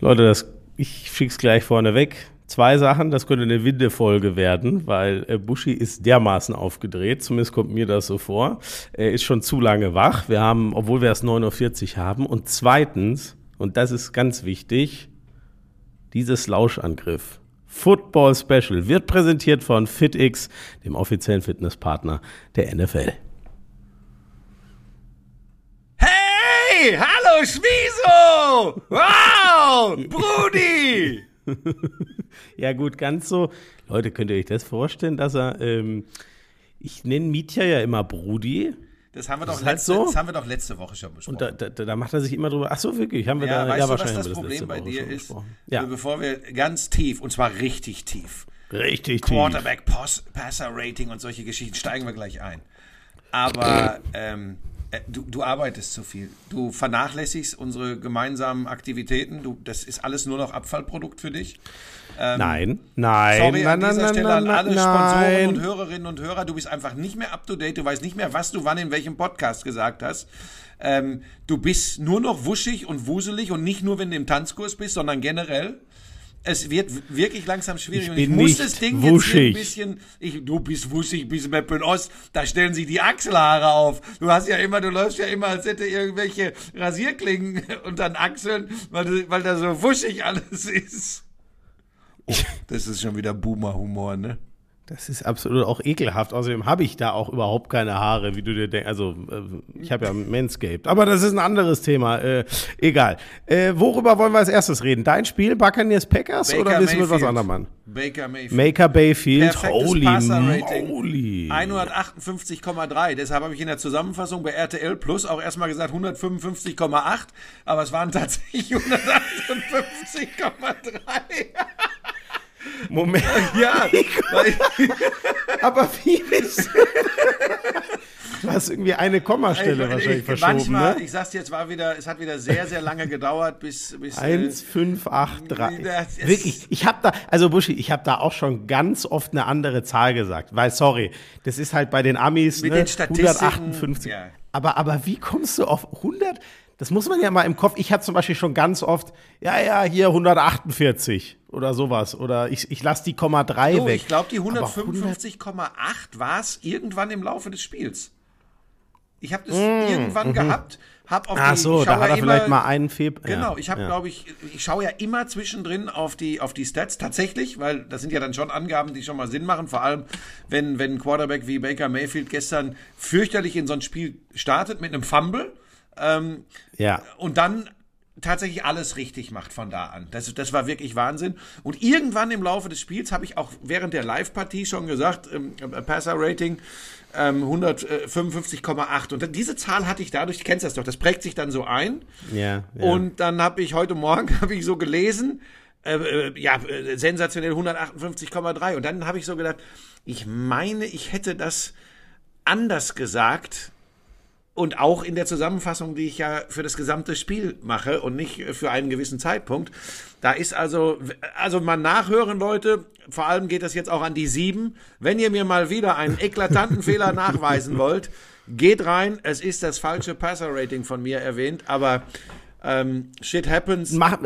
Leute, das, ich schick's gleich vorne weg. Zwei Sachen, das könnte eine Windefolge werden, weil äh, Buschi ist dermaßen aufgedreht, zumindest kommt mir das so vor. Er ist schon zu lange wach. Wir haben, obwohl wir es 9.40 Uhr haben. Und zweitens, und das ist ganz wichtig, dieses Lauschangriff. Football Special wird präsentiert von FitX, dem offiziellen Fitnesspartner der NFL. Hey, hallo Schmiso! Wow, Brudi! ja gut, ganz so. Leute, könnt ihr euch das vorstellen, dass er, ähm, ich nenne Mietja ja immer Brudi. Das haben wir, doch halt letzte, so? das haben wir doch letzte Woche schon besprochen. Und da, da, da, macht er sich immer drüber. Ach so, wirklich? Haben wir ja, da, weißt ja, du, wahrscheinlich was das Problem bei dir ist? Ja. Bevor wir ganz tief, und zwar richtig tief. Richtig Quarterback, tief. Quarterback, Passer Rating und solche Geschichten steigen wir gleich ein. Aber ähm, äh, du, du arbeitest zu viel. Du vernachlässigst unsere gemeinsamen Aktivitäten. Du, das ist alles nur noch Abfallprodukt für dich. Ähm, nein, nein, sorry nein, an dieser nein, Stelle nein, an alle. Sponsoren und Hörerinnen und Hörer. Du bist einfach nicht mehr up to date. Du weißt nicht mehr, was du wann in welchem Podcast gesagt hast. Ähm, du bist nur noch wuschig und wuselig und nicht nur, wenn du im Tanzkurs bist, sondern generell es wird wirklich langsam schwierig. Ich und bin ich muss nicht das Ding wuschig. jetzt hier ein bisschen. Ich, du bist wuschig, bist Meppen Ost. Da stellen sich die Achselhaare auf. Du hast ja immer, du läufst ja immer, als hätte irgendwelche Rasierklingen unter den Achseln, weil, weil da so wuschig alles ist. Oh, das ist schon wieder Boomer-Humor, ne? Das ist absolut auch ekelhaft. Außerdem habe ich da auch überhaupt keine Haare, wie du dir denkst. Also, äh, ich habe ja Manscaped. Aber das ist ein anderes Thema. Äh, egal. Äh, worüber wollen wir als erstes reden? Dein Spiel, Buccaneers Packers Baker oder willst du mit was anderem machen? Baker Mayfield. Maker Bayfield. Perfektes Holy moly. 158,3. Deshalb habe ich in der Zusammenfassung bei RTL Plus auch erstmal gesagt 155,8. Aber es waren tatsächlich 158,3. Moment. ja, Aber wie bist du? Du hast irgendwie eine Kommastelle ich, wahrscheinlich ich, verschoben, manchmal, ne? ich sag's dir, es war wieder, es hat wieder sehr, sehr lange gedauert, bis, bis äh, 1, 5, 8, 3. Das ist- Wirklich, ich habe da, also Buschi, ich habe da auch schon ganz oft eine andere Zahl gesagt, weil, sorry, das ist halt bei den Amis, Mit ne, den Statistiken, 158. ja. Aber, aber wie kommst du auf 100? Das muss man ja mal im Kopf, ich hatte zum Beispiel schon ganz oft, ja, ja, hier 148 oder sowas, oder ich, ich lasse die Komma 3 Du, weg. ich glaube, die Aber 155,8 war es irgendwann im Laufe des Spiels. Ich habe das Mm, irgendwann gehabt, hab auf Ach die, so, da hat er vielleicht immer- mal einen Feb. Genau, ja, ich habe, ja. glaube ich, ich schaue ja immer zwischendrin auf die, auf die Stats, tatsächlich, weil das sind ja dann schon Angaben, die schon mal Sinn machen, vor allem, wenn, wenn ein Quarterback wie Baker Mayfield gestern fürchterlich in so ein Spiel startet mit einem Fumble ähm, Ja. und dann tatsächlich alles richtig macht von da an. Das, das war wirklich Wahnsinn. Und irgendwann im Laufe des Spiels habe ich auch während der Live-Partie schon gesagt, ähm, äh, Passer-Rating ähm, 155,8. Und diese Zahl hatte ich dadurch, du kennst das doch, das prägt sich dann so ein. Ja, ja. Und dann habe ich heute Morgen habe ich so gelesen, äh, äh, ja, äh, sensationell 158,3. Und dann habe ich so gedacht, ich meine, ich hätte das anders gesagt. Und auch in der Zusammenfassung, die ich ja für das gesamte Spiel mache und nicht für einen gewissen Zeitpunkt. Da ist also, also mal nachhören, Leute. Vor allem geht das jetzt auch an die sieben. Wenn ihr mir mal wieder einen eklatanten Fehler nachweisen wollt, geht rein. Es ist das falsche Passer-Rating von mir erwähnt, aber ähm, shit happens. Mach,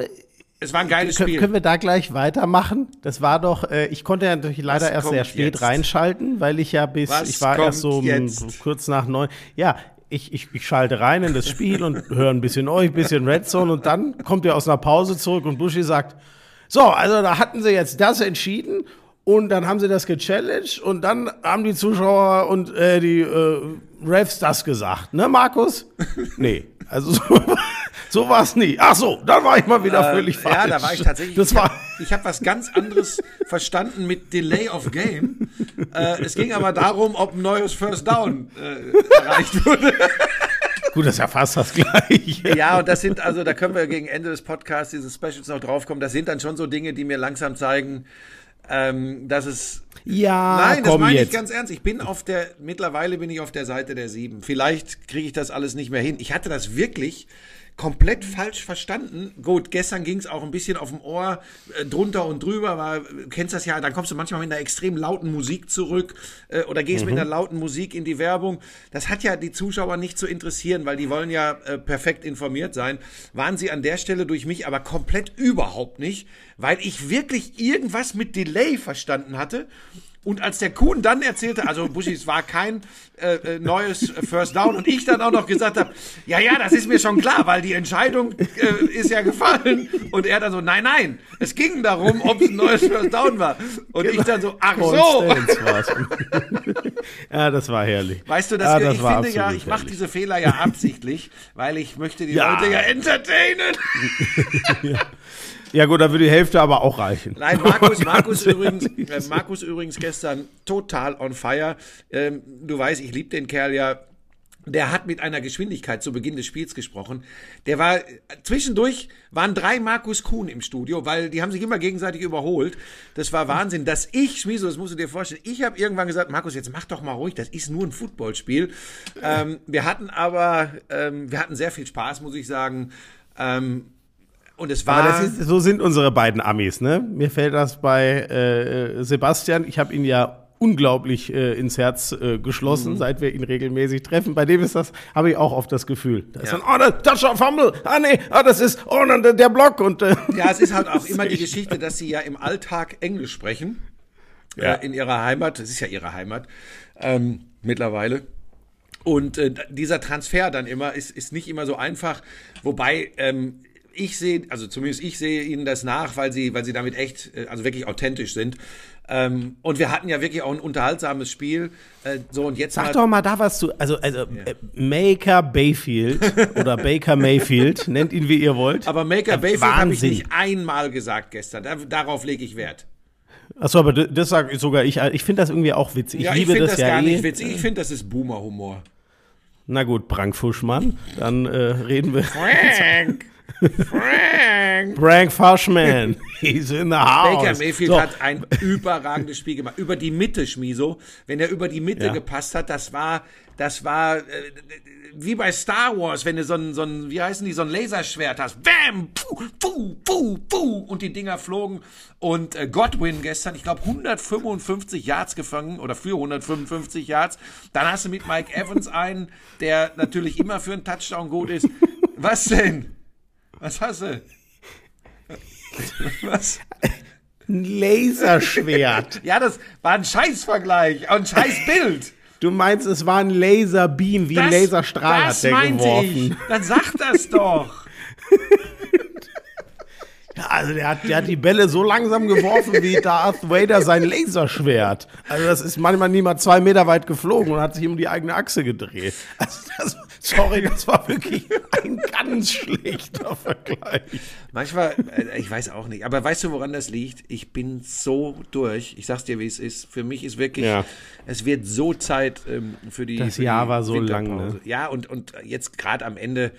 Es war ein geiles Spiel. Können wir da gleich weitermachen? Das war doch, äh, ich konnte ja natürlich leider Was erst sehr spät jetzt? reinschalten, weil ich ja bis, Was ich war erst so um, kurz nach neun. Ja, ich, ich, ich schalte rein in das Spiel und höre ein bisschen euch, ein bisschen Red Zone und dann kommt ihr aus einer Pause zurück und Buschi sagt, so, also da hatten sie jetzt das entschieden und dann haben sie das gechallenged und dann haben die Zuschauer und äh, die äh, Refs das gesagt, ne, Markus? Nee, also so, so war es nie. Ach so, dann war ich mal wieder völlig falsch. Ja, da war ich tatsächlich. Das ich war, habe hab was ganz anderes verstanden mit Delay of Game. Äh, es ging aber darum, ob ein neues First Down äh, erreicht wurde. gut, das ist ja fast das Gleiche. Ja, und das sind also, da können wir gegen Ende des Podcasts, dieses Specials noch draufkommen. Das sind dann schon so Dinge, die mir langsam zeigen, ähm, dass es. Ja, Nein, das meine ich jetzt. ganz ernst. Ich bin auf der, mittlerweile bin ich auf der Seite der sieben. Vielleicht kriege ich das alles nicht mehr hin. Ich hatte das wirklich komplett falsch verstanden. Gut, gestern ging es auch ein bisschen auf dem Ohr äh, drunter und drüber, war, kennst das ja, dann kommst du manchmal mit einer extrem lauten Musik zurück äh, oder gehst mhm. mit einer lauten Musik in die Werbung. Das hat ja die Zuschauer nicht zu interessieren, weil die wollen ja äh, perfekt informiert sein. Waren sie an der Stelle durch mich aber komplett überhaupt nicht, weil ich wirklich irgendwas mit Delay verstanden hatte und als der Kuhn dann erzählte, also Buschi, es war kein äh, äh, neues First Down und ich dann auch noch gesagt habe, ja, ja, das ist mir schon klar, weil die Entscheidung äh, ist ja gefallen. Und er dann so, nein, nein, es ging darum, ob es ein neues First Down war. Und genau. ich dann so, ach so. ja, das war herrlich. Weißt du, dass ja, das ich finde ja, ich mache diese Fehler ja absichtlich, weil ich möchte die ja. Leute ja entertainen. ja. Ja gut, da würde die Hälfte aber auch reichen. Nein, Markus, Markus, übrigens, äh, Markus übrigens gestern total on fire. Ähm, du weißt, ich liebe den Kerl ja. Der hat mit einer Geschwindigkeit zu Beginn des Spiels gesprochen. Der war zwischendurch waren drei Markus Kuhn im Studio, weil die haben sich immer gegenseitig überholt. Das war Wahnsinn, dass ich, Schmieso, das musst du dir vorstellen, ich habe irgendwann gesagt, Markus, jetzt mach doch mal ruhig, das ist nur ein Footballspiel. Ähm, wir hatten aber, ähm, wir hatten sehr viel Spaß, muss ich sagen. Ähm, und es war. Aber ist, so sind unsere beiden Amis, ne? Mir fällt das bei äh, Sebastian. Ich habe ihn ja unglaublich äh, ins Herz äh, geschlossen, mhm. seit wir ihn regelmäßig treffen. Bei dem ist das, habe ich auch oft das Gefühl. Da ist dann, oh, das Touchdown Fumble, ah nee, ah, das ist, oh, der, der Block und äh, Ja, es ist halt auch immer die Geschichte, dass sie ja im Alltag Englisch sprechen. Ja. Äh, in ihrer Heimat, das ist ja ihre Heimat, ähm, mittlerweile. Und äh, dieser Transfer dann immer ist, ist nicht immer so einfach, wobei ähm, ich sehe, also zumindest ich sehe ihnen das nach, weil sie, weil sie damit echt, äh, also wirklich authentisch sind. Ähm, und wir hatten ja wirklich auch ein unterhaltsames Spiel. Äh, so und jetzt Sag mal, doch mal da was zu. Also, also ja. äh, Maker Bayfield oder Baker Mayfield, nennt ihn wie ihr wollt. Aber Maker äh, Bayfield habe ich nicht einmal gesagt gestern. Da, darauf lege ich Wert. Achso, aber das sage sogar ich. Ich finde das irgendwie auch witzig. Ich ja, liebe ich das, das ja gar eh. nicht witzig. Ich finde, das ist Boomer-Humor. Na gut, Brankfuschmann, dann äh, reden wir. Frank! Frank! Frank Fushman. He's in the house. Baker Mayfield so. hat ein überragendes Spiel gemacht. Über die Mitte, Schmiso. Wenn er über die Mitte ja. gepasst hat, das war, das war, äh, wie bei Star Wars, wenn du so ein, so ein, wie heißen die, so ein Laserschwert hast. Bam! Puh, puh, puh, puh, und die Dinger flogen. Und äh, Godwin gestern, ich glaube, 155 Yards gefangen oder für 155 Yards. Dann hast du mit Mike Evans einen, der natürlich immer für einen Touchdown gut ist. Was denn? Was hast du? Was? Ein Laserschwert. ja, das war ein Scheißvergleich, ein Scheißbild. Du meinst, es war ein Laserbeam, wie das, ein Laserstrahl hat der geworfen. Ich. Dann sag das doch. Ja, also der hat, der hat die Bälle so langsam geworfen wie Darth Vader sein Laserschwert. Also das ist manchmal niemals zwei Meter weit geflogen und hat sich um die eigene Achse gedreht. Also das, sorry, das war wirklich ein ganz schlechter Vergleich. Manchmal, äh, ich weiß auch nicht, aber weißt du, woran das liegt? Ich bin so durch. Ich sag's dir, wie es ist. Für mich ist wirklich, ja. es wird so Zeit ähm, für die. Das für Jahr die war so lang. Ne? Ja, und, und jetzt gerade am Ende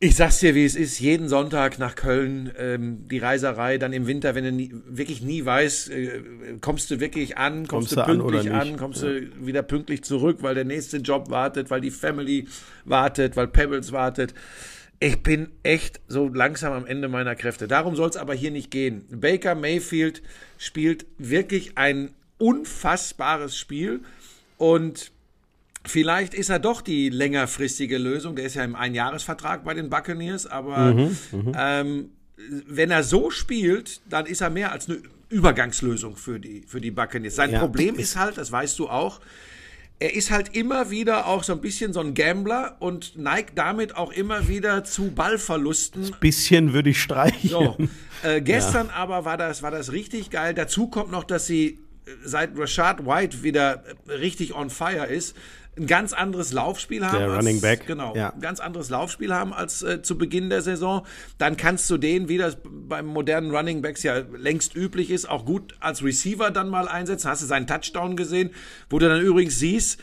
ich sag's dir, wie es ist. Jeden Sonntag nach Köln ähm, die Reiserei, dann im Winter, wenn du nie, wirklich nie weißt, äh, kommst du wirklich an, kommst, kommst du pünktlich an, an kommst ja. du wieder pünktlich zurück, weil der nächste Job wartet, weil die Family wartet, weil Pebbles wartet. Ich bin echt so langsam am Ende meiner Kräfte. Darum soll es aber hier nicht gehen. Baker Mayfield spielt wirklich ein unfassbares Spiel und Vielleicht ist er doch die längerfristige Lösung. Der ist ja im Einjahresvertrag bei den Buccaneers, aber mhm, mhm, ähm, wenn er so spielt, dann ist er mehr als eine Übergangslösung für die, für die Buccaneers. Sein ja. Problem ist halt, das weißt du auch, er ist halt immer wieder auch so ein bisschen so ein Gambler und neigt damit auch immer wieder zu Ballverlusten. Ein bisschen würde ich streichen. So. Äh, gestern ja. aber war das, war das richtig geil. Dazu kommt noch, dass sie äh, seit Rashad White wieder richtig on fire ist, ein ganz anderes Laufspiel haben. Der als, Running Back. Genau, ja. ein ganz anderes Laufspiel haben als äh, zu Beginn der Saison. Dann kannst du den, wie das beim modernen Running Backs ja längst üblich ist, auch gut als Receiver dann mal einsetzen. Hast du seinen Touchdown gesehen, wo du dann übrigens siehst,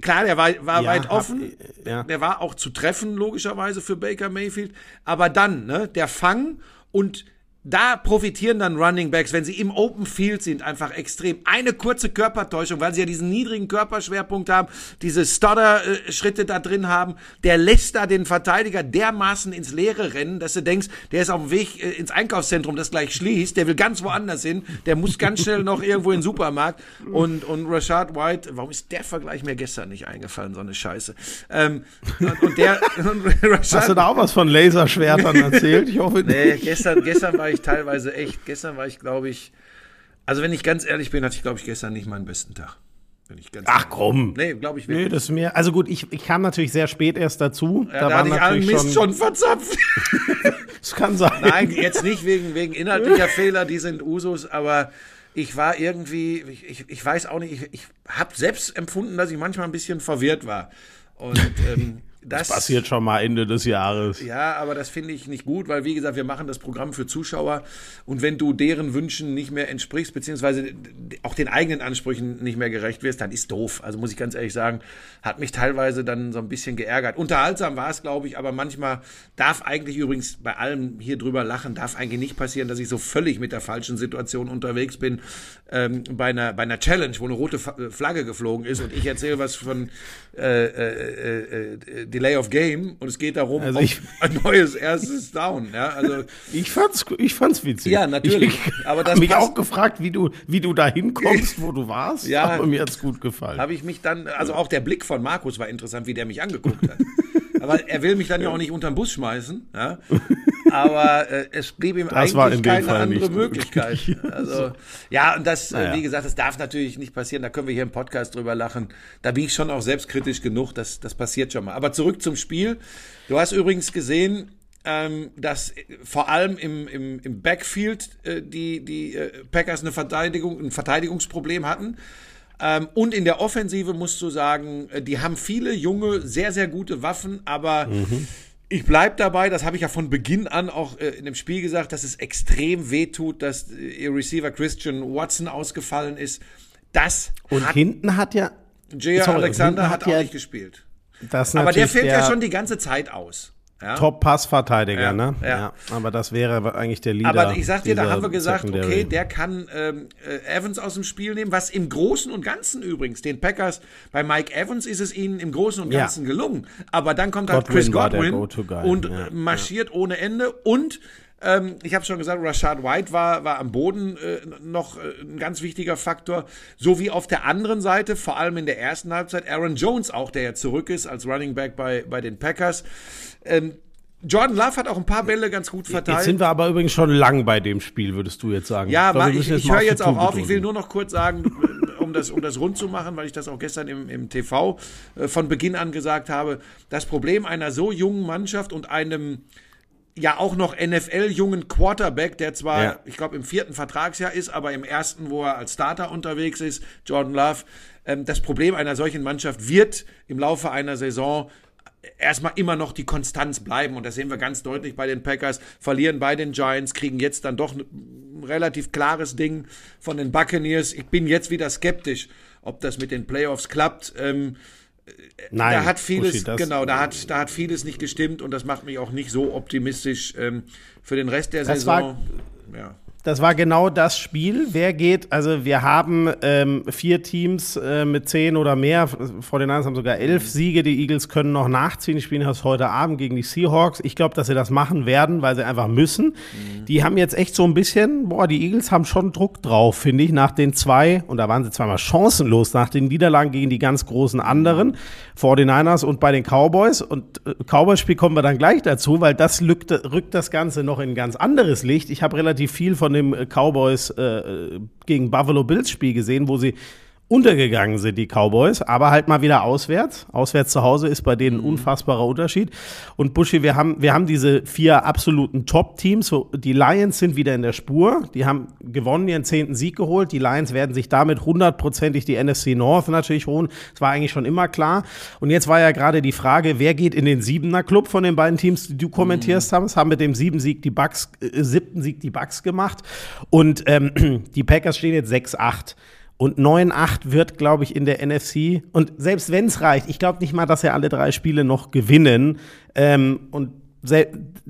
klar, der war, war ja, weit offen. Hab, ja. Der war auch zu treffen, logischerweise, für Baker Mayfield. Aber dann, ne, der Fang und da profitieren dann Running Backs, wenn sie im Open Field sind, einfach extrem. Eine kurze Körpertäuschung, weil sie ja diesen niedrigen Körperschwerpunkt haben, diese Stutter-Schritte da drin haben, der lässt da den Verteidiger dermaßen ins Leere rennen, dass du denkst, der ist auf dem Weg äh, ins Einkaufszentrum, das gleich schließt, der will ganz woanders hin, der muss ganz schnell noch irgendwo in den Supermarkt. Und, und Rashad White, warum ist der Vergleich mir gestern nicht eingefallen, so eine Scheiße. Ähm, und, und der, und Rashad, Hast du da auch was von Laserschwertern erzählt? Ich hoffe nicht. Nee, gestern, gestern war ich teilweise echt, gestern war ich, glaube ich, also wenn ich ganz ehrlich bin, hatte ich, glaube ich, gestern nicht meinen besten Tag. Ach komm. Nee, glaube ich wirklich. Nee, das ist mir. Also gut, ich, ich kam natürlich sehr spät erst dazu. Ja, da, da hatte ich allen Mist schon, schon verzapft. das kann sein. Nein, jetzt nicht wegen, wegen inhaltlicher Fehler, die sind Usus, aber ich war irgendwie, ich, ich, ich weiß auch nicht, ich, ich habe selbst empfunden, dass ich manchmal ein bisschen verwirrt war. Und ähm, das, das, passiert schon mal Ende des Jahres. Ja, aber das finde ich nicht gut, weil wie gesagt, wir machen das Programm für Zuschauer und wenn du deren Wünschen nicht mehr entsprichst, beziehungsweise auch den eigenen Ansprüchen nicht mehr gerecht wirst, dann ist doof. Also muss ich ganz ehrlich sagen, hat mich teilweise dann so ein bisschen geärgert. Unterhaltsam war es, glaube ich, aber manchmal darf eigentlich übrigens bei allem hier drüber lachen, darf eigentlich nicht passieren, dass ich so völlig mit der falschen Situation unterwegs bin ähm, bei, einer, bei einer Challenge, wo eine rote Flagge geflogen ist und ich erzähle was von äh, äh, äh, Delay of Game und es geht darum, also ich, ein neues erstes Down. Ja, also ich fand's, ich fand's witzig. Ja, natürlich. Ich, aber das mich auch gefragt, wie du, wie du da hinkommst, wo du warst. Ja, aber mir hat's gut gefallen. Habe ich mich dann, also auch der Blick von Markus war interessant, wie der mich angeguckt hat. aber er will mich dann ja auch nicht unterm Bus schmeißen. Ja? Aber äh, es blieb ihm das eigentlich keine Fall andere Möglichkeit. Also ja, und das, naja. äh, wie gesagt, das darf natürlich nicht passieren. Da können wir hier im Podcast drüber lachen. Da bin ich schon auch selbstkritisch genug. Das, das passiert schon mal. Aber zurück zum Spiel. Du hast übrigens gesehen, ähm, dass vor allem im, im, im Backfield äh, die, die äh, Packers eine Verteidigung, ein Verteidigungsproblem hatten. Ähm, und in der Offensive musst du sagen, äh, die haben viele junge, sehr, sehr gute Waffen, aber mhm. Ich bleib dabei, das habe ich ja von Beginn an auch äh, in dem Spiel gesagt, dass es extrem wehtut, dass äh, ihr Receiver Christian Watson ausgefallen ist. Das und hat, hinten hat ja J.R. Alexander hat, hat auch ja, nicht gespielt. Aber der fällt der, ja schon die ganze Zeit aus. Ja? Top-Passverteidiger, ja, ne? Ja. ja. Aber das wäre eigentlich der Leader. Aber ich sag dir, da haben wir gesagt, Secondary. okay, der kann ähm, äh, Evans aus dem Spiel nehmen, was im Großen und Ganzen übrigens, den Packers, bei Mike Evans ist es ihnen im Großen und Ganzen gelungen. Aber dann kommt halt Godwin Chris Godwin und äh, marschiert ohne Ende und ähm, ich habe schon gesagt, Rashad White war, war am Boden äh, noch äh, ein ganz wichtiger Faktor. So wie auf der anderen Seite, vor allem in der ersten Halbzeit, Aaron Jones auch, der ja zurück ist als Running Back bei, bei den Packers. Ähm, Jordan Love hat auch ein paar Bälle ganz gut verteilt. Jetzt sind wir aber übrigens schon lang bei dem Spiel, würdest du jetzt sagen. Ja, aber ich, ich höre jetzt auch auf. Ich will nur noch kurz sagen, um das, um das rund zu machen, weil ich das auch gestern im, im TV äh, von Beginn an gesagt habe. Das Problem einer so jungen Mannschaft und einem ja auch noch NFL-jungen Quarterback, der zwar, ja. ich glaube, im vierten Vertragsjahr ist, aber im ersten, wo er als Starter unterwegs ist, Jordan Love. Ähm, das Problem einer solchen Mannschaft wird im Laufe einer Saison erstmal immer noch die Konstanz bleiben. Und das sehen wir ganz deutlich bei den Packers. Verlieren bei den Giants, kriegen jetzt dann doch ein relativ klares Ding von den Buccaneers. Ich bin jetzt wieder skeptisch, ob das mit den Playoffs klappt. Ähm, Nein, da hat vieles, Buschi, genau, da hat, da hat vieles nicht gestimmt und das macht mich auch nicht so optimistisch ähm, für den Rest der Saison. War, ja das war genau das Spiel. Wer geht, also wir haben ähm, vier Teams äh, mit zehn oder mehr, vor den haben sogar elf Siege. Die Eagles können noch nachziehen. Die spielen das heute Abend gegen die Seahawks. Ich glaube, dass sie das machen werden, weil sie einfach müssen. Mhm. Die haben jetzt echt so ein bisschen, boah, die Eagles haben schon Druck drauf, finde ich, nach den zwei, und da waren sie zweimal chancenlos, nach den Niederlagen gegen die ganz großen anderen, 49ers und bei den Cowboys. Und äh, Cowboys-Spiel kommen wir dann gleich dazu, weil das rückt, rückt das Ganze noch in ein ganz anderes Licht. Ich habe relativ viel von dem äh, Cowboys äh, gegen Buffalo Bills Spiel gesehen, wo sie untergegangen sind, die Cowboys, aber halt mal wieder auswärts. Auswärts zu Hause ist bei denen ein mhm. unfassbarer Unterschied. Und Buschi, wir haben, wir haben diese vier absoluten Top-Teams. Die Lions sind wieder in der Spur. Die haben gewonnen, ihren zehnten Sieg geholt. Die Lions werden sich damit hundertprozentig die NFC North natürlich holen. Das war eigentlich schon immer klar. Und jetzt war ja gerade die Frage, wer geht in den Siebener Club von den beiden Teams, die du kommentierst mhm. hast, haben mit dem sieben Sieg die Bucks, äh, siebten Sieg die Bucks gemacht. Und ähm, die Packers stehen jetzt 6-8. Und 9-8 wird, glaube ich, in der NFC. Und selbst wenn es reicht, ich glaube nicht mal, dass er alle drei Spiele noch gewinnen. Ähm, und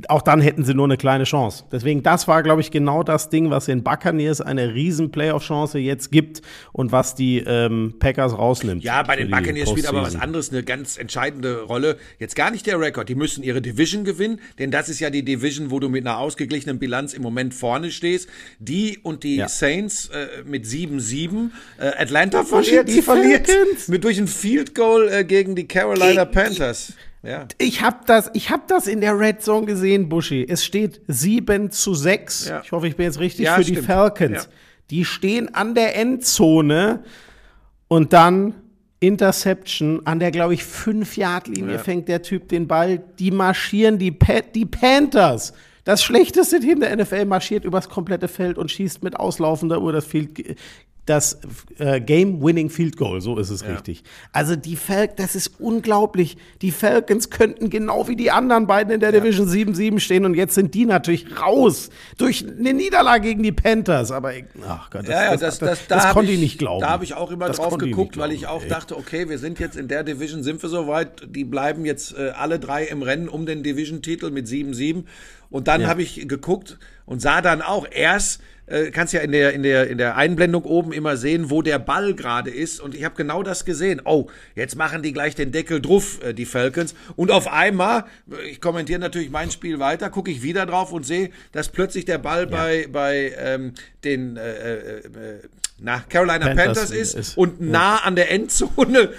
auch dann hätten sie nur eine kleine Chance. Deswegen, das war, glaube ich, genau das Ding, was den Buccaneers eine riesen Playoff-Chance jetzt gibt und was die ähm, Packers rausnimmt. Ja, bei den Buccaneers spielt aber was anderes eine ganz entscheidende Rolle. Jetzt gar nicht der Rekord. Die müssen ihre Division gewinnen, denn das ist ja die Division, wo du mit einer ausgeglichenen Bilanz im Moment vorne stehst. Die und die ja. Saints äh, mit 7-7. Äh, Atlanta verliert, die verliert mit durch ein Field Goal äh, gegen die Carolina Panthers. Ja. Ich habe das, ich hab das in der Red Zone gesehen, Buschi. Es steht 7 zu 6. Ja. Ich hoffe, ich bin jetzt richtig ja, für stimmt. die Falcons. Die stehen an der Endzone und dann Interception an der, glaube ich, 5-Yard-Linie fängt der Typ den Ball. Die marschieren die, pa die Panthers. Das schlechteste Team der NFL marschiert übers komplette Feld und schießt mit auslaufender Uhr das Field das äh, Game-Winning Field Goal, so ist es ja. richtig. Also die Falcons, das ist unglaublich. Die Falcons könnten genau wie die anderen beiden in der ja. Division 7-7 stehen und jetzt sind die natürlich raus durch eine Niederlage gegen die Panthers. Aber ach Gott, das, ja, das, das, das, konnte ich nicht glauben. Da habe ich auch immer drauf geguckt, weil ich auch ey. dachte, okay, wir sind jetzt in der Division, sind wir soweit, die bleiben jetzt äh, alle drei im Rennen um den Division-Titel mit 7-7. Und dann habe ich geguckt und sah dann auch erst, äh, kannst ja in der, in, der, in der Einblendung oben immer sehen, wo der Ball gerade ist. Und ich habe genau das gesehen. Oh, jetzt machen die gleich den Deckel drauf, äh, die Falcons. Und auf einmal, äh, ich kommentiere natürlich mein Spiel weiter, gucke ich wieder drauf und sehe, dass plötzlich der Ball ja. bei, bei ähm, den äh, äh, na, Carolina Panthers, Panthers ist, ist, und nah an der Endzone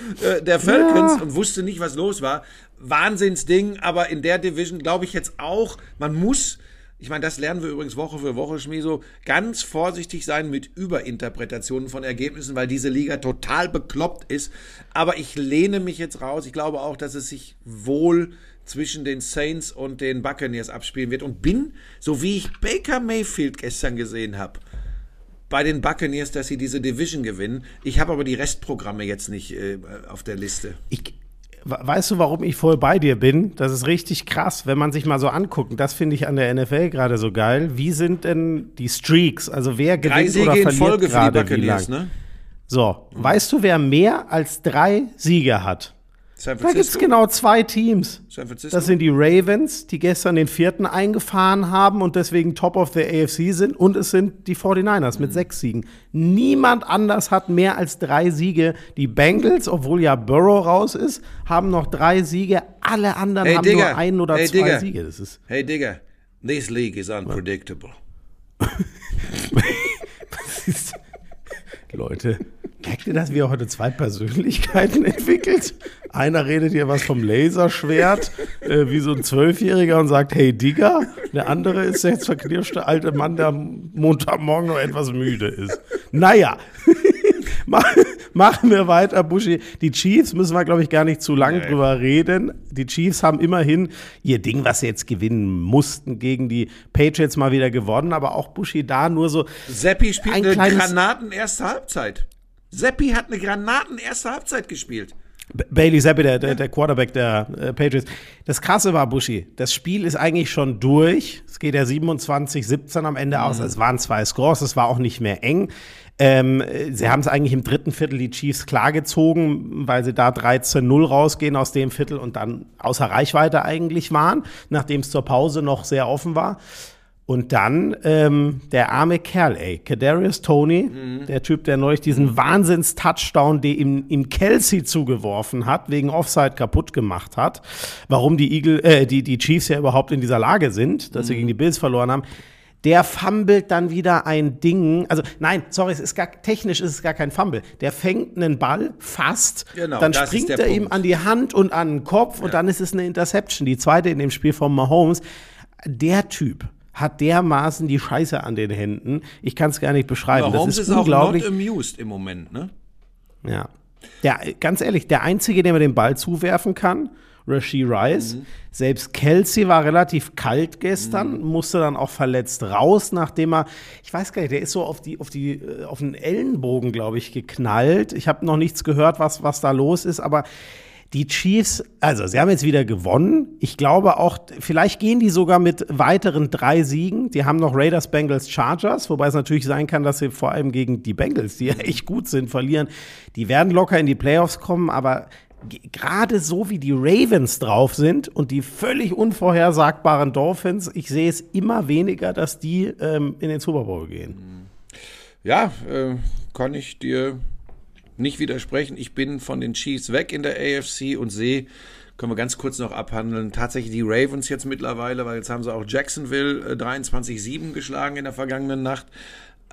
der Falcons ja. und wusste nicht, was los war. Wahnsinnsding, aber in der Division glaube ich jetzt auch, man muss ich meine, das lernen wir übrigens Woche für Woche, Schmieso, ganz vorsichtig sein mit Überinterpretationen von Ergebnissen, weil diese Liga total bekloppt ist. Aber ich lehne mich jetzt raus. Ich glaube auch, dass es sich wohl zwischen den Saints und den Buccaneers abspielen wird und bin, so wie ich Baker Mayfield gestern gesehen habe, bei den Buccaneers, dass sie diese Division gewinnen. Ich habe aber die Restprogramme jetzt nicht äh, auf der Liste. Ich, Weißt du, warum ich voll bei dir bin? Das ist richtig krass, wenn man sich mal so anguckt. Das finde ich an der NFL gerade so geil. Wie sind denn die Streaks? Also wer gewinnt oder verliert gerade wie lang? Ne? So, mhm. weißt du, wer mehr als drei Siege hat? San Francisco? Da gibt es genau zwei Teams. San Francisco? Das sind die Ravens, die gestern den vierten eingefahren haben und deswegen Top of the AFC sind. Und es sind die 49ers mhm. mit sechs Siegen. Niemand anders hat mehr als drei Siege. Die Bengals, obwohl ja Burrow raus ist, haben noch drei Siege. Alle anderen hey, haben Digga. nur ein oder hey, zwei Digga. Siege. Das ist hey Digga, this league is unpredictable. Leute. Merkt ihr, dass wir heute zwei Persönlichkeiten entwickelt? Einer redet hier was vom Laserschwert, äh, wie so ein Zwölfjähriger und sagt, hey Digger. Der andere ist der jetzt verknirschte alte Mann, der Montagmorgen noch etwas müde ist. Naja, machen wir weiter, Buschi. Die Chiefs müssen wir, glaube ich, gar nicht zu lange drüber reden. Die Chiefs haben immerhin ihr Ding, was sie jetzt gewinnen mussten, gegen die Patriots mal wieder gewonnen. Aber auch Buschi da nur so. Seppi spielt ein eine Granaten erste Halbzeit. Seppi hat eine Granaten erste Halbzeit gespielt. Bailey Zappi, der, der, der Quarterback der äh, Patriots. Das Krasse war, Buschi, das Spiel ist eigentlich schon durch. Es geht ja 27-17 am Ende mhm. aus. Es waren zwei Scores, es war auch nicht mehr eng. Ähm, sie haben es eigentlich im dritten Viertel die Chiefs klargezogen, weil sie da 13-0 rausgehen aus dem Viertel und dann außer Reichweite eigentlich waren, nachdem es zur Pause noch sehr offen war. Und dann ähm, der arme Kerl, ey, Kadarius Tony, mhm. der Typ, der neulich diesen Wahnsinns-Touchdown, den ihm, ihm Kelsey zugeworfen hat, wegen Offside kaputt gemacht hat. Warum die Eagle, äh, die, die Chiefs ja überhaupt in dieser Lage sind, dass mhm. sie gegen die Bills verloren haben. Der fummelt dann wieder ein Ding. Also nein, sorry, es ist gar, technisch ist es gar kein Fumble. Der fängt einen Ball fast, genau, dann springt er Punkt. ihm an die Hand und an den Kopf ja. und dann ist es eine Interception. Die zweite in dem Spiel von Mahomes. Der Typ hat dermaßen die Scheiße an den Händen. Ich kann es gar nicht beschreiben. Mahomes das ist, ist unglaublich. auch not amused im Moment, ne? Ja. Ja, ganz ehrlich, der Einzige, der mir den Ball zuwerfen kann, Rashi Rice. Mhm. Selbst Kelsey war relativ kalt gestern, mhm. musste dann auch verletzt raus, nachdem er, ich weiß gar nicht, der ist so auf die, auf die, äh, auf den Ellenbogen, glaube ich, geknallt. Ich habe noch nichts gehört, was, was da los ist, aber die Chiefs, also sie haben jetzt wieder gewonnen. Ich glaube auch, vielleicht gehen die sogar mit weiteren drei Siegen. Die haben noch Raiders, Bengals, Chargers, wobei es natürlich sein kann, dass sie vor allem gegen die Bengals, die ja echt gut sind, verlieren. Die werden locker in die Playoffs kommen, aber gerade so wie die Ravens drauf sind und die völlig unvorhersagbaren Dolphins, ich sehe es immer weniger, dass die ähm, in den Super Bowl gehen. Ja, äh, kann ich dir nicht widersprechen. Ich bin von den Chiefs weg in der AFC und sehe, können wir ganz kurz noch abhandeln, tatsächlich die Ravens jetzt mittlerweile, weil jetzt haben sie auch Jacksonville äh, 23-7 geschlagen in der vergangenen Nacht.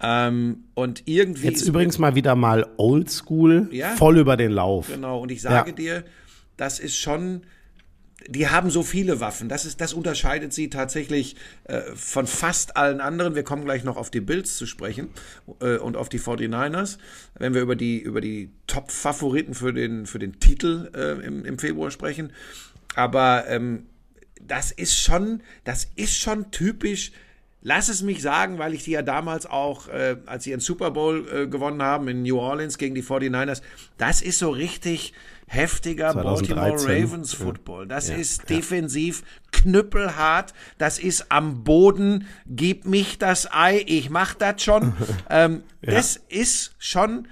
Ähm, und irgendwie. Jetzt übrigens mal wieder mal oldschool, ja, voll über den Lauf. Genau, und ich sage ja. dir, das ist schon. Die haben so viele Waffen. Das, ist, das unterscheidet sie tatsächlich äh, von fast allen anderen. Wir kommen gleich noch auf die Bills zu sprechen äh, und auf die 49ers, wenn wir über die, über die Top-Favoriten für den, für den Titel äh, im, im Februar sprechen. Aber ähm, das ist schon, das ist schon typisch Lass es mich sagen, weil ich die ja damals auch, äh, als sie ihren Super Bowl äh, gewonnen haben in New Orleans gegen die 49ers, das ist so richtig heftiger 2013. Baltimore Ravens Football. Das ja, ist ja. defensiv knüppelhart. Das ist am Boden. Gib mich das Ei, ich mach das schon. ähm, ja. Das ist schon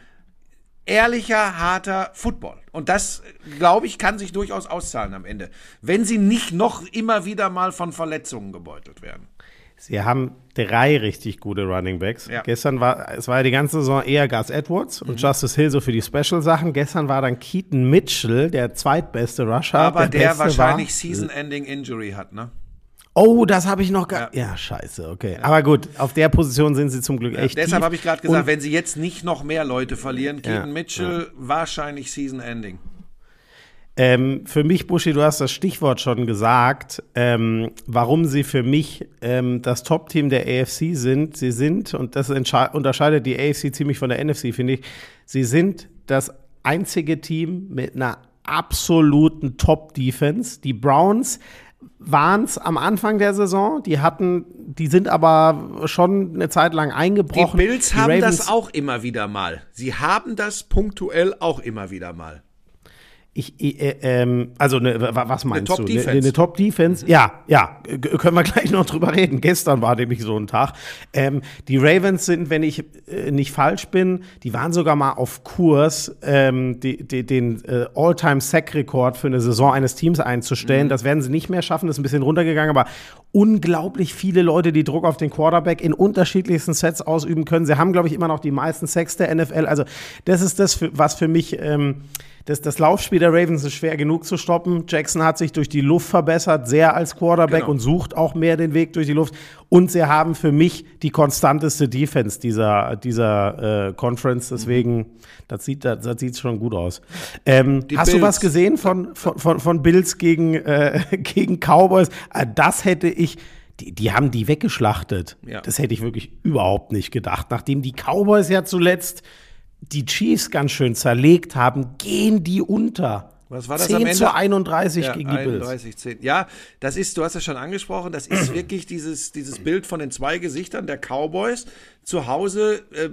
ehrlicher, harter Football. Und das, glaube ich, kann sich durchaus auszahlen am Ende. Wenn sie nicht noch immer wieder mal von Verletzungen gebeutelt werden. Sie haben drei richtig gute Running Backs. Ja. Gestern war, es war ja die ganze Saison eher Gus Edwards und mhm. Justice Hill so für die Special-Sachen. Gestern war dann Keaton Mitchell, der zweitbeste Rusher. Aber der, der wahrscheinlich Season-Ending-Injury hat, ne? Oh, das habe ich noch gar. Ja. ja, scheiße, okay. Ja. Aber gut, auf der Position sind sie zum Glück echt. Ja, deshalb habe ich gerade gesagt, und wenn sie jetzt nicht noch mehr Leute verlieren, Keaton Mitchell wahrscheinlich Season Ending. Ähm, für mich, Buschi, du hast das Stichwort schon gesagt, ähm, warum sie für mich ähm, das Top-Team der AFC sind. Sie sind, und das unterscheidet die AFC ziemlich von der NFC, finde ich, sie sind das einzige Team mit einer absoluten Top-Defense. Die Browns waren es am Anfang der Saison, die hatten, die sind aber schon eine Zeit lang eingebrochen. Die Bills die haben Ravens das auch immer wieder mal. Sie haben das punktuell auch immer wieder mal. Ich, äh, ähm, also ne, was meinst eine du? Eine, eine Top-Defense? Ja, ja, können wir gleich noch drüber reden. Gestern war nämlich so ein Tag. Ähm, die Ravens sind, wenn ich äh, nicht falsch bin, die waren sogar mal auf Kurs, ähm, die, die, den äh, All-Time-Sack-Rekord für eine Saison eines Teams einzustellen. Mhm. Das werden sie nicht mehr schaffen, das ist ein bisschen runtergegangen, aber unglaublich viele Leute, die Druck auf den Quarterback in unterschiedlichsten Sets ausüben können. Sie haben, glaube ich, immer noch die meisten Sacks der NFL. Also das ist das, was für mich ähm, das, das Laufspiel der Ravens ist schwer genug zu stoppen. Jackson hat sich durch die Luft verbessert, sehr als Quarterback genau. und sucht auch mehr den Weg durch die Luft. Und sie haben für mich die konstanteste Defense dieser, dieser äh, Conference. Deswegen, mhm. das sieht das, das sieht schon gut aus. Ähm, hast Bills. du was gesehen von, von, von, von Bills gegen, äh, gegen Cowboys? Äh, das hätte ich. Die, die haben die weggeschlachtet. Ja. Das hätte ich wirklich überhaupt nicht gedacht. Nachdem die Cowboys ja zuletzt die Chiefs ganz schön zerlegt haben, gehen die unter. Was war das 10 am Ende? zu 31 ja, gegen die 31, Bills. 10. Ja, das ist, du hast es schon angesprochen, das ist wirklich dieses, dieses Bild von den zwei Gesichtern der Cowboys. Zu Hause äh,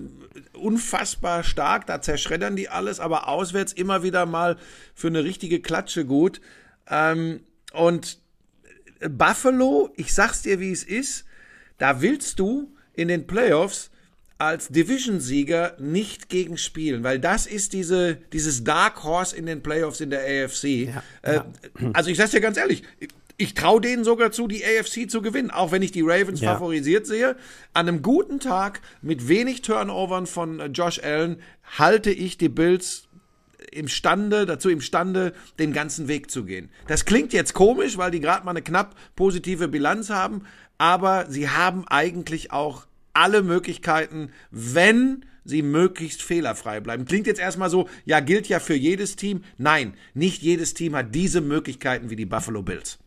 unfassbar stark, da zerschreddern die alles, aber auswärts immer wieder mal für eine richtige Klatsche gut. Ähm, und Buffalo, ich sag's dir, wie es ist, da willst du in den Playoffs als Division-Sieger nicht gegen spielen, weil das ist diese, dieses Dark Horse in den Playoffs in der AFC. Ja, äh, ja. Also ich sag's dir ganz ehrlich, ich traue denen sogar zu, die AFC zu gewinnen, auch wenn ich die Ravens ja. favorisiert sehe. An einem guten Tag mit wenig Turnovern von äh, Josh Allen halte ich die Bills imstande, dazu imstande, den ganzen Weg zu gehen. Das klingt jetzt komisch, weil die gerade mal eine knapp positive Bilanz haben, aber sie haben eigentlich auch alle Möglichkeiten, wenn sie möglichst fehlerfrei bleiben. Klingt jetzt erstmal so, ja, gilt ja für jedes Team. Nein, nicht jedes Team hat diese Möglichkeiten wie die Buffalo Bills.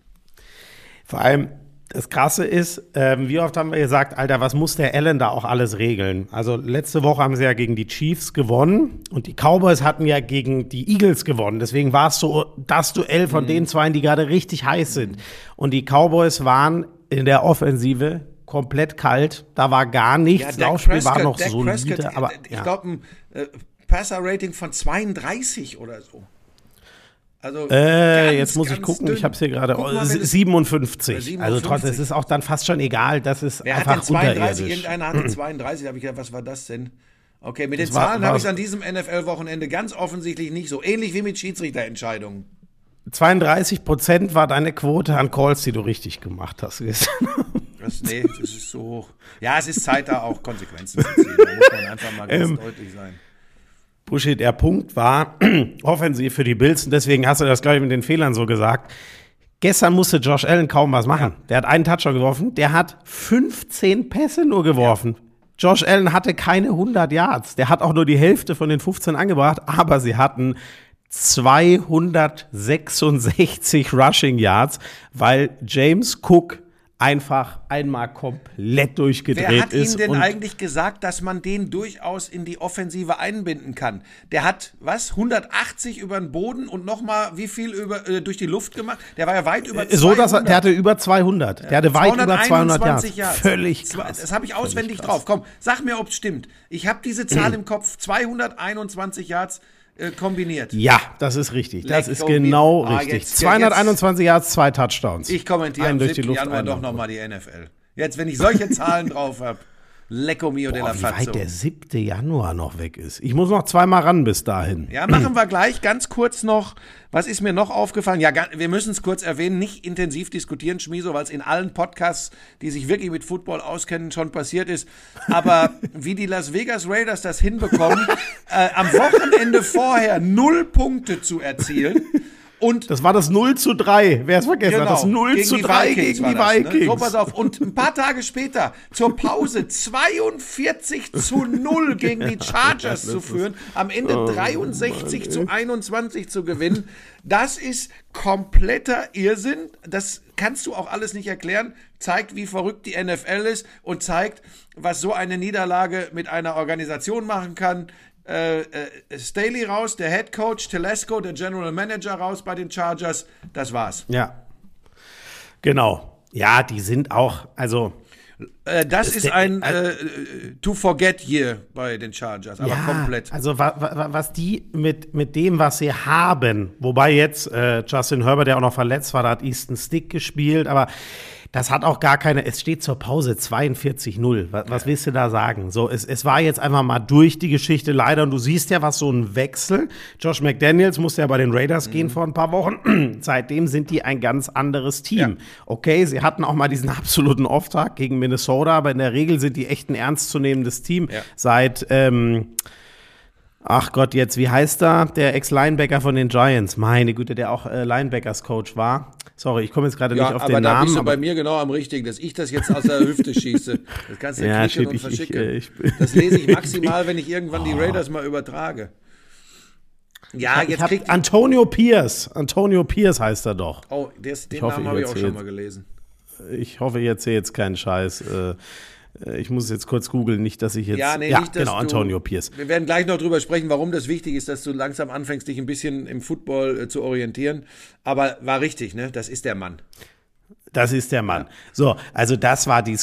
Vor allem, das Krasse ist, ähm, wie oft haben wir gesagt, Alter, was muss der Allen da auch alles regeln? Also letzte Woche haben sie ja gegen die Chiefs gewonnen und die Cowboys hatten ja gegen die Eagles gewonnen. Deswegen war es so das Duell von mhm. den zwei, die gerade richtig heiß sind. Und die Cowboys waren in der Offensive komplett kalt. Da war gar nichts. Ja, Laufspiel Prescott, war noch Dak solide. Prescott, aber, ich glaube, ein äh, Passer-Rating von 32 oder so. Also äh, ganz, jetzt muss ich gucken, dünn. ich habe es hier gerade 57. Also trotzdem, es ist auch dann fast schon egal, das ist Wer einfach hat denn 32? Irgendeiner hatte 32, da habe ich gedacht, was war das denn? Okay, mit den Zahlen habe ich an diesem NFL-Wochenende ganz offensichtlich nicht so. Ähnlich wie mit Schiedsrichterentscheidungen. 32 Prozent war deine Quote an Calls, die du richtig gemacht hast. Das, nee, das ist so hoch. Ja, es ist Zeit, da auch Konsequenzen zu ziehen. Da muss man einfach mal ganz ähm, deutlich sein. Buschi, der Punkt war offensiv für die Bills und deswegen hast du das, glaube ich, mit den Fehlern so gesagt. Gestern musste Josh Allen kaum was machen. Der hat einen Touchdown geworfen, der hat 15 Pässe nur geworfen. Ja. Josh Allen hatte keine 100 Yards. Der hat auch nur die Hälfte von den 15 angebracht, aber sie hatten 266 Rushing Yards, weil James Cook einfach einmal komplett durchgedreht ist. Wer hat Ihnen denn eigentlich gesagt, dass man den durchaus in die Offensive einbinden kann? Der hat, was, 180 über den Boden und nochmal wie viel über, äh, durch die Luft gemacht? Der war ja weit über 200. Äh, so, dass er, der hatte über 200. Der hatte weit über 200 Yards. Yards. Völlig krass. Das habe ich auswendig drauf. Komm, sag mir, ob es stimmt. Ich habe diese Zahl im Kopf. 221 Yards äh, kombiniert. Ja, das ist richtig. Das ist genau ah, richtig. Jetzt, 221 Yards, zwei Touchdowns. Ich kommentiere am 7. Januar doch nochmal die NFL. Jetzt, wenn ich solche Zahlen drauf habe. Lecco mio Boah, della Fazzo. Wie weit der 7. Januar noch weg ist. Ich muss noch zweimal ran bis dahin. Ja, machen wir gleich. Ganz kurz noch, was ist mir noch aufgefallen? Ja, wir müssen es kurz erwähnen, nicht intensiv diskutieren, Schmieso, weil es in allen Podcasts, die sich wirklich mit Football auskennen, schon passiert ist. Aber wie die Las Vegas Raiders das hinbekommen, äh, am Wochenende vorher null Punkte zu erzielen und das war das 0 zu 3. Wer es vergessen genau, hat, das 0 zu 3 gegen die Vikings. Das, ne? So, pass auf. Und ein paar Tage später zur Pause 42 zu 0 gegen die Chargers zu führen, am Ende oh, 63 Mann, zu 21 zu gewinnen. Das ist kompletter Irrsinn. Das kannst du auch alles nicht erklären. Zeigt, wie verrückt die NFL ist und zeigt, was so eine Niederlage mit einer Organisation machen kann, äh, äh, Staley raus, der Head Coach, Telesco, der General Manager raus bei den Chargers. Das war's. Ja. Genau. Ja, die sind auch, also. Äh, das ist, ein äh, äh, To Forget Year bei den Chargers, aber ja, komplett. Also wa, wa, was die mit, mit dem, was sie haben, wobei jetzt Justin Herbert, der auch noch verletzt war, da hat Easton Stick gespielt, aber das hat auch gar keine, es steht zur Pause 42-0. Was, was, willst du da sagen? So, es, es war jetzt einfach mal durch die Geschichte leider und du siehst ja, was so ein Wechsel. Josh McDaniels musste ja bei den Raiders mhm. gehen vor ein paar Wochen. Seitdem sind die ein ganz anderes Team. Ja. Okay, sie hatten auch mal diesen absoluten Auftrag gegen Minnesota, aber in der Regel sind die echt ein ernstzunehmendes Team ja. seit, ähm, Ach Gott, jetzt, wie heißt er? Der Ex-Linebacker von den Giants. Meine Güte, der auch äh, Linebackers-Coach war. Sorry, ich komme jetzt gerade ja, nicht auf den Namen. Aber da bist du bei mir genau am richtigen, dass ich das jetzt aus der Hüfte schieße. Das kannst du ja, shit, und verschicken. Ich, ich, das lese ich maximal, wenn ich irgendwann die Raiders mal übertrage. Ja, jetzt hab, kriegt Antonio Pierce. Antonio Pierce heißt er doch. Oh, des, den hoffe, Namen habe ich auch schon mal gelesen. Ich hoffe, ich erzähle jetzt keinen Scheiß. Äh, äh, ich muss jetzt kurz googeln, nicht, dass ich jetzt. Ja, nee, ja nicht, genau, Antonio Pierce. Wir werden gleich noch drüber sprechen, warum das wichtig ist, dass du langsam anfängst, dich ein bisschen im Football äh, zu orientieren. Aber war richtig, ne? Das ist der Mann. Das ist der Mann. Ja. So, also das war die,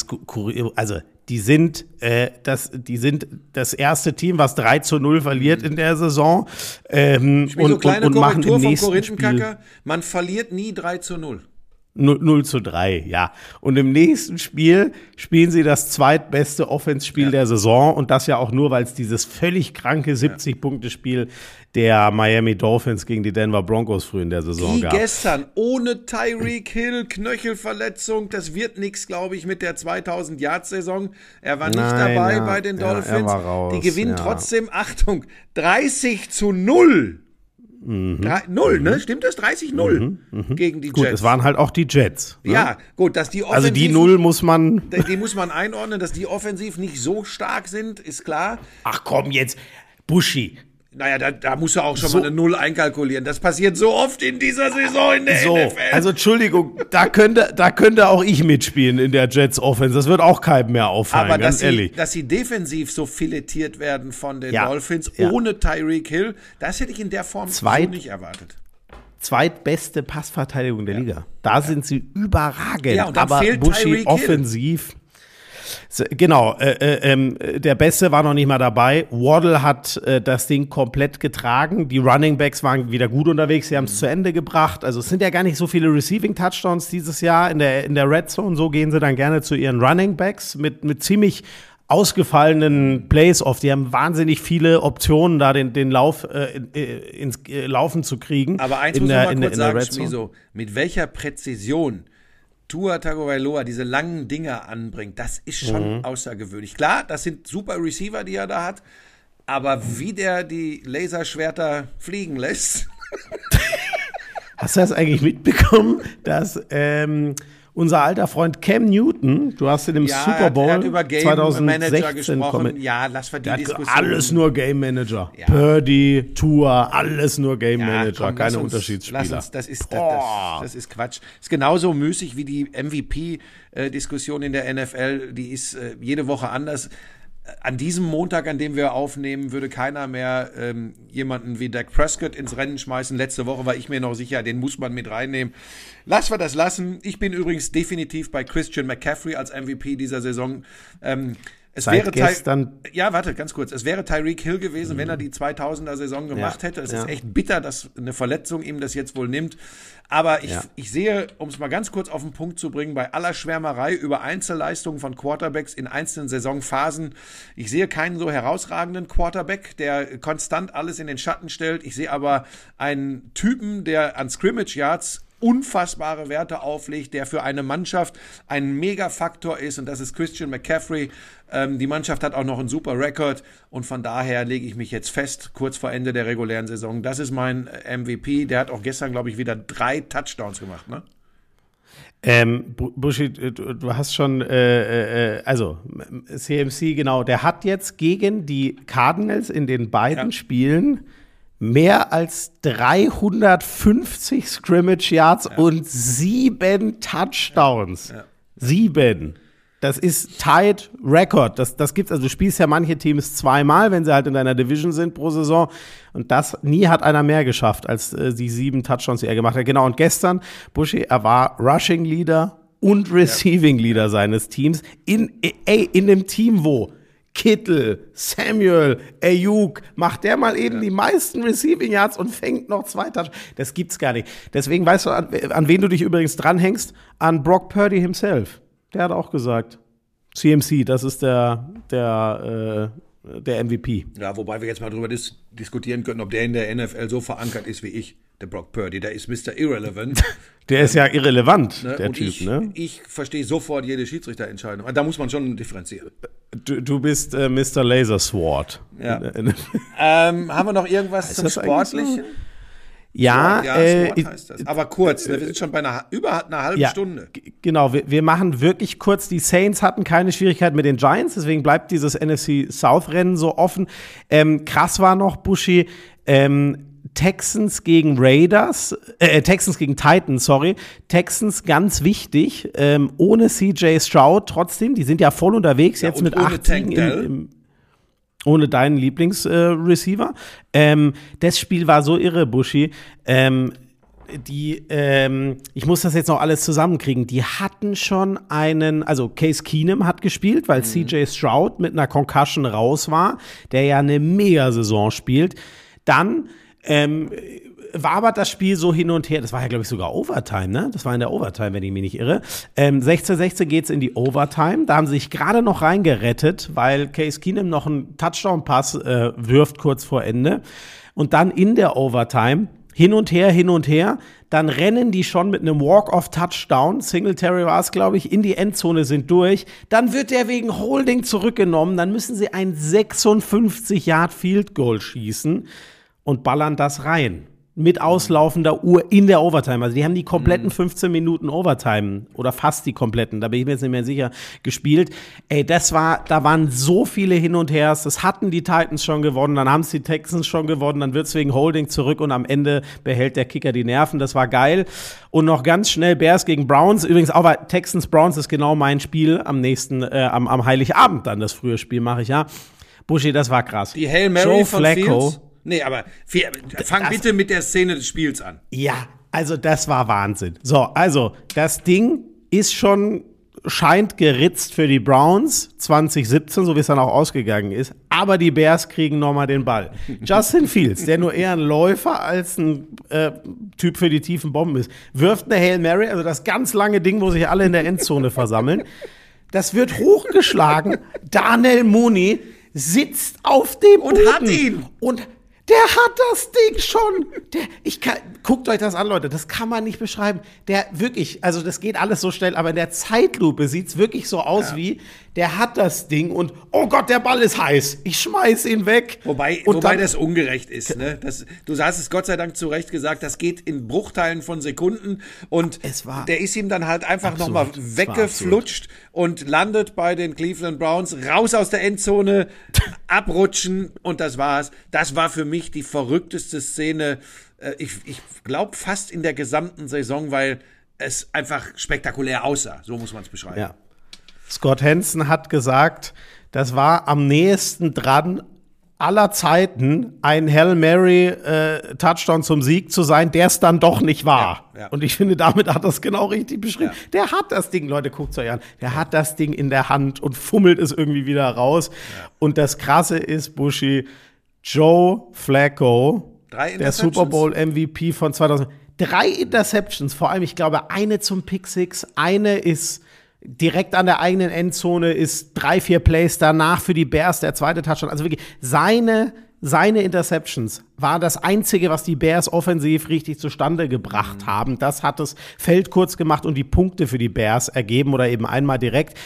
also die sind, äh, das, die sind das erste Team, was 3 zu 0 verliert in der Saison. Ähm, und, so kleine und, und machen im nächsten Spiel. Man verliert nie 3 zu 0. 0, 0 zu 3, ja. Und im nächsten Spiel spielen sie das zweitbeste Offense-Spiel ja. der Saison und das ja auch nur, weil es dieses völlig kranke 70-Punkte-Spiel der Miami Dolphins gegen die Denver Broncos früh in der Saison Die gab. gestern ohne Tyreek Hill, Knöchelverletzung, das wird nichts, glaube ich, mit der 2000-Yard-Saison. Er war nicht Nein, dabei ja, bei den Dolphins. Ja, raus, Die gewinnen trotzdem, Achtung, 30 zu 0 Mhm. Drei, null, ne? Stimmt das? 30-0 mhm. mhm. gegen die Jets. Gut, es waren halt auch die Jets. Ne? Ja, gut, dass die offensiv, Also die Null muss man. Die, die muss man einordnen, dass die offensiv nicht so stark sind, ist klar. Ach komm, jetzt, Buschi, naja, da, da musst du auch schon so, mal eine Null einkalkulieren. Das passiert so oft in dieser Saison in der so, NFL. Also Entschuldigung, da könnte, da könnte auch ich mitspielen in der Jets Offense. Das wird auch keinem mehr auffallen, Aber ganz dass ehrlich. Sie, dass sie defensiv so filetiert werden von den ja, Dolphins ja. ohne Tyreek Hill, das hätte ich in der Form Zweit, so nicht erwartet. Zweitbeste Passverteidigung der ja. Liga. Da sind sie überragend. Ja, und dann Aber fehlt Buschi offensiv. Hill. Genau, äh, äh, äh, der Beste war noch nicht mal dabei. Waddle hat äh, das Ding komplett getragen. Die Running Backs waren wieder gut unterwegs. Sie haben es mhm. zu Ende gebracht. Also es sind ja gar nicht so viele Receiving Touchdowns dieses Jahr in der, in der Red Zone. So gehen sie dann gerne zu ihren Running Backs mit, mit ziemlich ausgefallenen Plays oft. Die haben wahnsinnig viele Optionen, da den, den Lauf äh, ins äh, Laufen zu kriegen. Aber eins in muss der, man mal in kurz in sagen. Schmiso, mit welcher Präzision Tua Tagovailoa diese langen Dinger anbringt, das ist schon Mhm. außergewöhnlich. Klar, das sind super Receiver, die er da hat, aber wie der die Laserschwerter fliegen lässt, Hast du das eigentlich mitbekommen, dass ähm, unser alter Freund Cam Newton, du hast in dem ja, Super Bowl er hat über Game Manager 2016 gesprochen. Ja, lass wir die Diskussion. alles nur Game Manager. Ja. Purdy, Tour, alles nur Game Ja, Manager, komm, keine uns- Unterschiedsspieler. Lass uns, das, ist, das, das, das ist Quatsch. Ist genauso müßig wie die MVP-Diskussion in der NFL. Die ist äh, jede Woche anders. An diesem Montag, an dem wir aufnehmen, würde keiner mehr ähm, jemanden wie Dak Prescott ins Rennen schmeißen. Letzte Woche war ich mir noch sicher, den muss man mit reinnehmen. Lass wir das lassen. Ich bin übrigens definitiv bei Christian McCaffrey als MVP dieser Saison. Ähm, es Seit wäre Ty- gestern- ja, warte, ganz kurz. Es wäre Tyreek Hill gewesen, wenn er die 2000er Saison gemacht Ja, hätte. Es ja. ist echt bitter, dass eine Verletzung ihm das jetzt wohl nimmt. Aber ich, Ja. ich sehe, um es mal ganz kurz auf den Punkt zu bringen, bei aller Schwärmerei über Einzelleistungen von Quarterbacks in einzelnen Saisonphasen, ich sehe keinen so herausragenden Quarterback, der konstant alles in den Schatten stellt. Ich sehe aber einen Typen, der an Scrimmage Yards unfassbare Werte auflegt, der für eine Mannschaft ein Megafaktor ist und das ist Christian McCaffrey. Ähm, die Mannschaft hat auch noch einen super Rekord und von daher lege ich mich jetzt fest, kurz vor Ende der regulären Saison. Das ist mein äh, MVP. Der hat auch gestern, glaube ich, wieder drei Touchdowns gemacht. Ne? Ähm, Bu- Buschi, du, hast schon, äh, äh, also m- CMC, genau, der hat jetzt gegen die Cardinals in den beiden Ja. Spielen mehr als 350 Scrimmage Yards und sieben Touchdowns. Sieben. Das ist tied Record. Das, das gibt's, also du spielst ja manche Teams zweimal, wenn sie halt in deiner Division sind pro Saison. Und das, nie hat einer mehr geschafft, als äh, die sieben Touchdowns, die er gemacht hat. Genau. Und gestern, Buschi, er war Rushing Leader und Receiving Leader seines Teams in, ey, in dem Team, wo Kittel, Samuel, Ayuk, macht der mal eben die meisten Receiving Yards und fängt noch zwei Touchdowns. Das gibt's gar nicht. Deswegen weißt du, an, an wen du dich übrigens dranhängst? An Brock Purdy himself. Der hat auch gesagt, CMC, das ist der, der, äh, der MVP. Ja, wobei wir jetzt mal drüber dis diskutieren können, ob der in der NFL so verankert ist wie ich, der Brock Purdy. Der ist Mr. Irrelevant. Der ist ja irrelevant, Ne? der und Typ, ich, ne? ich verstehe sofort jede Schiedsrichterentscheidung. Da muss man schon differenzieren. Du, du bist äh, Mr. Laser Sword. Ja. Ähm, haben wir noch irgendwas zum so? Ja, ja, äh, heißt das. Aber kurz, ne? wir sind schon bei einer, über einer halben Ja, Stunde. Genau, wir, wir machen wirklich kurz. Die Saints hatten keine Schwierigkeit mit den Giants, deswegen bleibt dieses NFC South-Rennen so offen. Ähm, krass war noch, Buschi, ähm, Texans gegen Raiders, äh, Texans gegen Titans, sorry. Texans ganz wichtig, ähm, ohne CJ Stroud trotzdem, die sind ja voll unterwegs, Ja, jetzt mit acht Siegen im, im ohne deinen Lieblingsreceiver. ähm, das Spiel war so irre, Buschi. Ähm, die, ähm, ich muss das jetzt noch alles zusammenkriegen. Die hatten schon einen, also Case Keenum hat gespielt, weil CJ Stroud mit einer Concussion raus war, der ja eine Mega-Saison spielt. Dann ähm, war aber das Spiel so hin und her. Das war ja, glaube ich, sogar Overtime, ne? Das war in der Overtime, wenn ich mich nicht irre. Ähm, 16-16 geht's in die Overtime. Da haben sie sich gerade noch reingerettet, weil Case Keenum noch einen Touchdown-Pass äh, wirft kurz vor Ende. Und dann in der Overtime hin und her, hin und her. Dann rennen die schon mit einem Walk-off-Touchdown. Singletary war es, glaube ich, in die Endzone sind durch. Dann wird der wegen Holding zurückgenommen. Dann müssen sie ein 56-Yard-Field-Goal schießen und ballern das rein. Mit auslaufender Uhr in der Overtime. Also die haben die kompletten 15 Minuten Overtime oder fast die kompletten, da bin ich mir jetzt nicht mehr sicher, gespielt. Ey, das war, da waren so viele Hin und Hers. Das hatten die Titans schon gewonnen, dann haben es die Texans schon gewonnen, dann wird es wegen Holding zurück und am Ende behält der Kicker die Nerven. Das war geil. Und noch ganz schnell Bears gegen Browns. Übrigens auch weil Texans Browns ist genau mein Spiel am nächsten, äh, am, am Heiligabend dann das frühe Spiel mache ich ja. Buschi, das war krass. Die Hail Mary Joe von Flacco. Fields? Nee, aber fang Das- bitte mit der Szene des Spiels an. Ja, also das war Wahnsinn. So, also das Ding ist schon scheint geritzt für die Browns 2017, so wie es dann auch ausgegangen ist. Aber die Bears kriegen nochmal den Ball. Justin Fields, der nur eher ein Läufer als ein äh, Typ für die tiefen Bomben ist, wirft eine Hail Mary, also das ganz lange Ding, wo sich alle in der Endzone versammeln. Das wird hochgeschlagen. Daniel Mooney sitzt auf dem Und Boden. hat ihn. Und der hat das Ding schon. Der, ich kann, guckt euch das an, Leute. Das kann man nicht beschreiben. Der wirklich, also das geht alles so schnell, aber in der Zeitlupe sieht's wirklich so aus Ja. wie, der hat das Ding und oh Gott, der Ball ist heiß. Ich schmeiß ihn weg. Wobei, und wobei dann- das ungerecht ist. Ne? Das, du hast es Gott sei Dank zu Recht gesagt, das geht in Bruchteilen von Sekunden und Es war der ist ihm dann halt einfach nochmal weggeflutscht und landet bei den Cleveland Browns, raus aus der Endzone, abrutschen und das war's. Das war für mich die verrückteste Szene, äh, ich, ich glaube fast in der gesamten Saison, weil es einfach spektakulär aussah. So muss man es beschreiben. Ja. Scott Hansen hat gesagt, das war am nächsten dran aller Zeiten ein Hail Mary äh, Touchdown zum Sieg zu sein, der es dann doch nicht war. Ja, ja. Und ich finde, damit hat er es genau richtig beschrieben. Ja. Der hat das Ding, Leute, guckt euch an. Der hat das Ding in der Hand und fummelt es irgendwie wieder raus. Und das Krasse ist, Buschi, Joe Flacco, der. Super Bowl MVP von 2000. Drei Interceptions, vor allem, ich glaube, eine zum Pick Six, eine ist direkt an der eigenen Endzone, ist drei, vier Plays danach für die Bears, der zweite Touchdown. Also wirklich, seine, seine Interceptions war das Einzige, was die Bears offensiv richtig zustande gebracht haben. Das hat das Feld kurz gemacht und die Punkte für die Bears ergeben oder eben einmal direkt.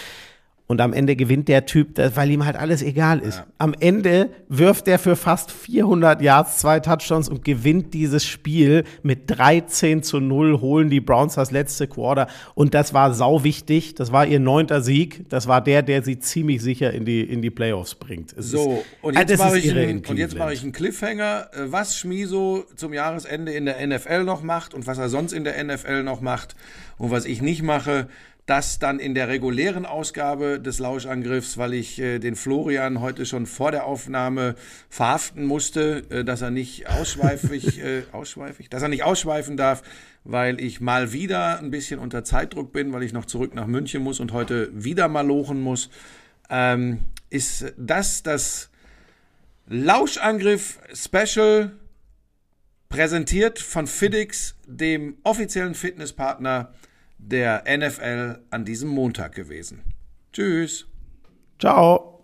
Und am Ende gewinnt der Typ, weil ihm halt alles egal ist. Am Ende wirft er für fast 400 Yards zwei Touchdowns und gewinnt dieses Spiel mit 13 zu 0, holen die Browns das letzte Quarter. Und das war sau wichtig. Das war ihr neunter Sieg. Das war der, der sie ziemlich sicher in die, in die Playoffs bringt. Es So, ist- und Ah, jetzt das mache ich, einen- und jetzt mache ich einen Cliffhanger, äh, was Schmiso zum Jahresende in der NFL noch macht und was er sonst in der NFL noch macht und was ich nicht mache, das dann in der regulären Ausgabe des Lauschangriffs, weil ich äh, den Florian heute schon vor der Aufnahme verhaften musste, äh, dass er nicht ausschweifig, äh, ausschweifig, dass er nicht ausschweifen darf, weil ich mal wieder ein bisschen unter Zeitdruck bin, weil ich noch zurück nach München muss und heute wieder mal lochen muss, ähm, ist das das Lauschangriff Special präsentiert von Fiddix, dem offiziellen Fitnesspartner der NFL an diesem Montag gewesen. Tschüss. Ciao.